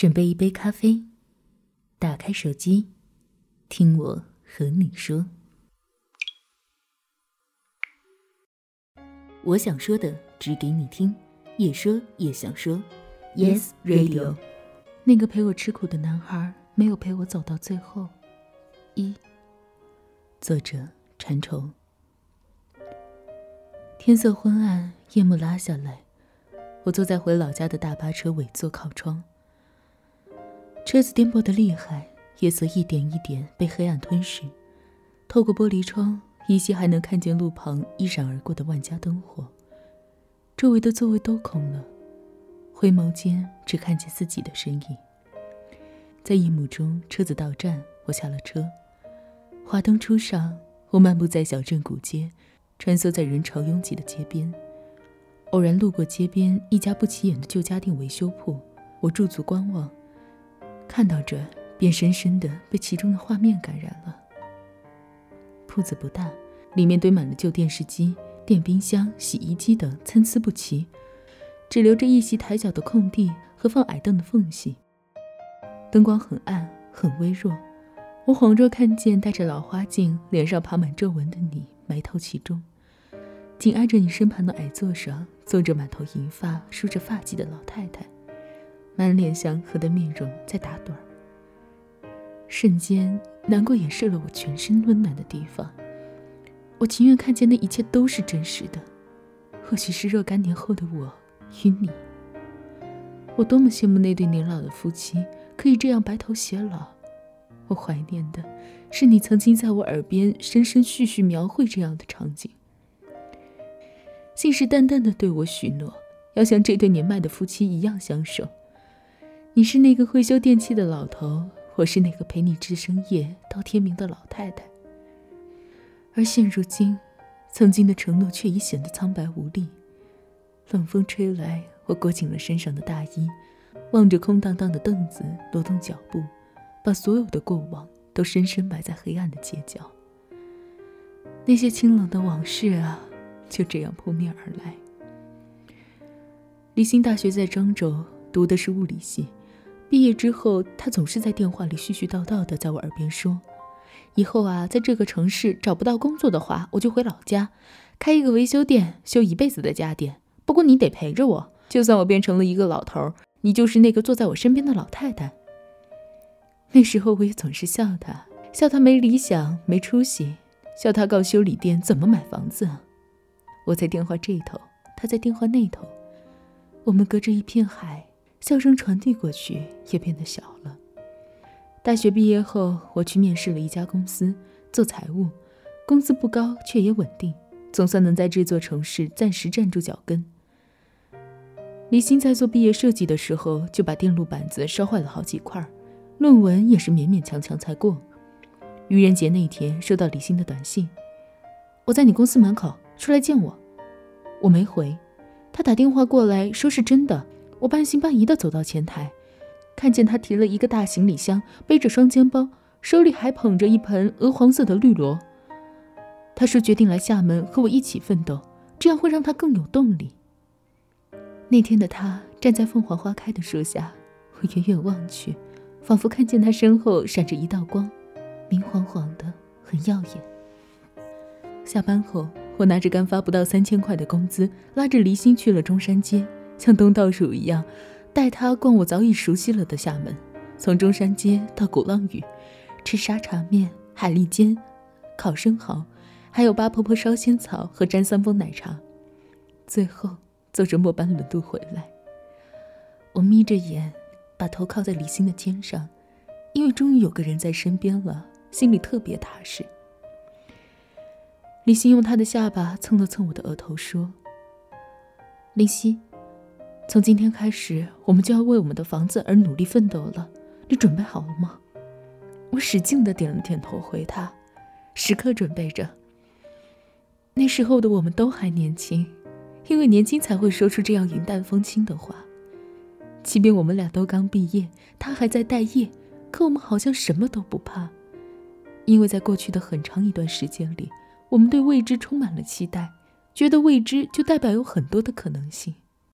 准备一杯咖啡，打开手机，听我和你说。我想说的，只给你听。也说也想说，Yes Radio。那个陪我吃苦的男孩，没有陪我走到最后。一，作者：馋虫。天色昏暗，夜幕拉下来，我坐在回老家的大巴车尾座靠窗。车子颠簸的厉害，夜色一点一点被黑暗吞噬。透过玻璃窗，依稀还能看见路旁一闪而过的万家灯火。周围的座位都空了，回眸间只看见自己的身影。在夜幕中，车子到站，我下了车。华灯初上，我漫步在小镇古街，穿梭在人潮拥挤的街边。偶然路过街边一家不起眼的旧家电维修铺，我驻足观望。看到这，便深深的被其中的画面感染了。铺子不大，里面堆满了旧电视机、电冰箱、洗衣机等，参差不齐，只留着一席抬脚的空地和放矮凳的缝隙。灯光很暗，很微弱。我恍若看见戴着老花镜、脸上爬满皱纹的你埋头其中，紧挨着你身旁的矮座上坐着满头银发、梳着发髻的老太太。满脸祥和的面容在打盹儿，瞬间难过掩饰了我全身温暖的地方。我情愿看见那一切都是真实的，或许是若干年后的我与你。我多么羡慕那对年老的夫妻可以这样白头偕老。我怀念的是你曾经在我耳边声声絮絮描绘这样的场景，信誓旦旦地对我许诺，要像这对年迈的夫妻一样相守。你是那个会修电器的老头，我是那个陪你至深夜到天明的老太太。而现如今，曾经的承诺却已显得苍白无力。冷风吹来，我裹紧了身上的大衣，望着空荡荡的凳子，挪动脚步，把所有的过往都深深埋在黑暗的街角。那些清冷的往事啊，就这样扑面而来。离心大学在漳州，读的是物理系。毕业之后，他总是在电话里絮絮叨叨的在我耳边说：“以后啊，在这个城市找不到工作的话，我就回老家，开一个维修店，修一辈子的家电。不过你得陪着我，就算我变成了一个老头，你就是那个坐在我身边的老太太。”那时候我也总是笑他，笑他没理想、没出息，笑他告修理店怎么买房子。我在电话这头，他在电话那头，我们隔着一片海。笑声传递过去，也变得小了。大学毕业后，我去面试了一家公司，做财务，工资不高，却也稳定，总算能在这座城市暂时站住脚跟。李欣在做毕业设计的时候，就把电路板子烧坏了好几块，论文也是勉勉强强才过。愚人节那天，收到李欣的短信：“我在你公司门口，出来见我。”我没回，他打电话过来，说是真的。我半信半疑地走到前台，看见他提了一个大行李箱，背着双肩包，手里还捧着一盆鹅黄色的绿萝。他说：“决定来厦门和我一起奋斗，这样会让他更有动力。”那天的他站在凤凰花开的树下，我远远望去，仿佛看见他身后闪着一道光，明晃晃的，很耀眼。下班后，我拿着刚发不到三千块的工资，拉着离心去了中山街。像东道主一样，带他逛我早已熟悉了的厦门，从中山街到鼓浪屿，吃沙茶面、海蛎煎、烤生蚝，还有八婆婆烧仙草和沾三丰奶茶。最后坐着末班轮渡回来。我眯着眼，把头靠在李欣的肩上，因为终于有个人在身边了，心里特别踏实。李欣用他的下巴蹭了蹭我的额头，说：“林夕。”从今天开始，我们就要为我们的房子而努力奋斗了。你准备好了吗？我使劲的点了点头，回他：“时刻准备着。”那时候的我们都还年轻，因为年轻才会说出这样云淡风轻的话。即便我们俩都刚毕业，他还在待业，可我们好像什么都不怕，因为在过去的很长一段时间里，我们对未知充满了期待，觉得未知就代表有很多的可能性。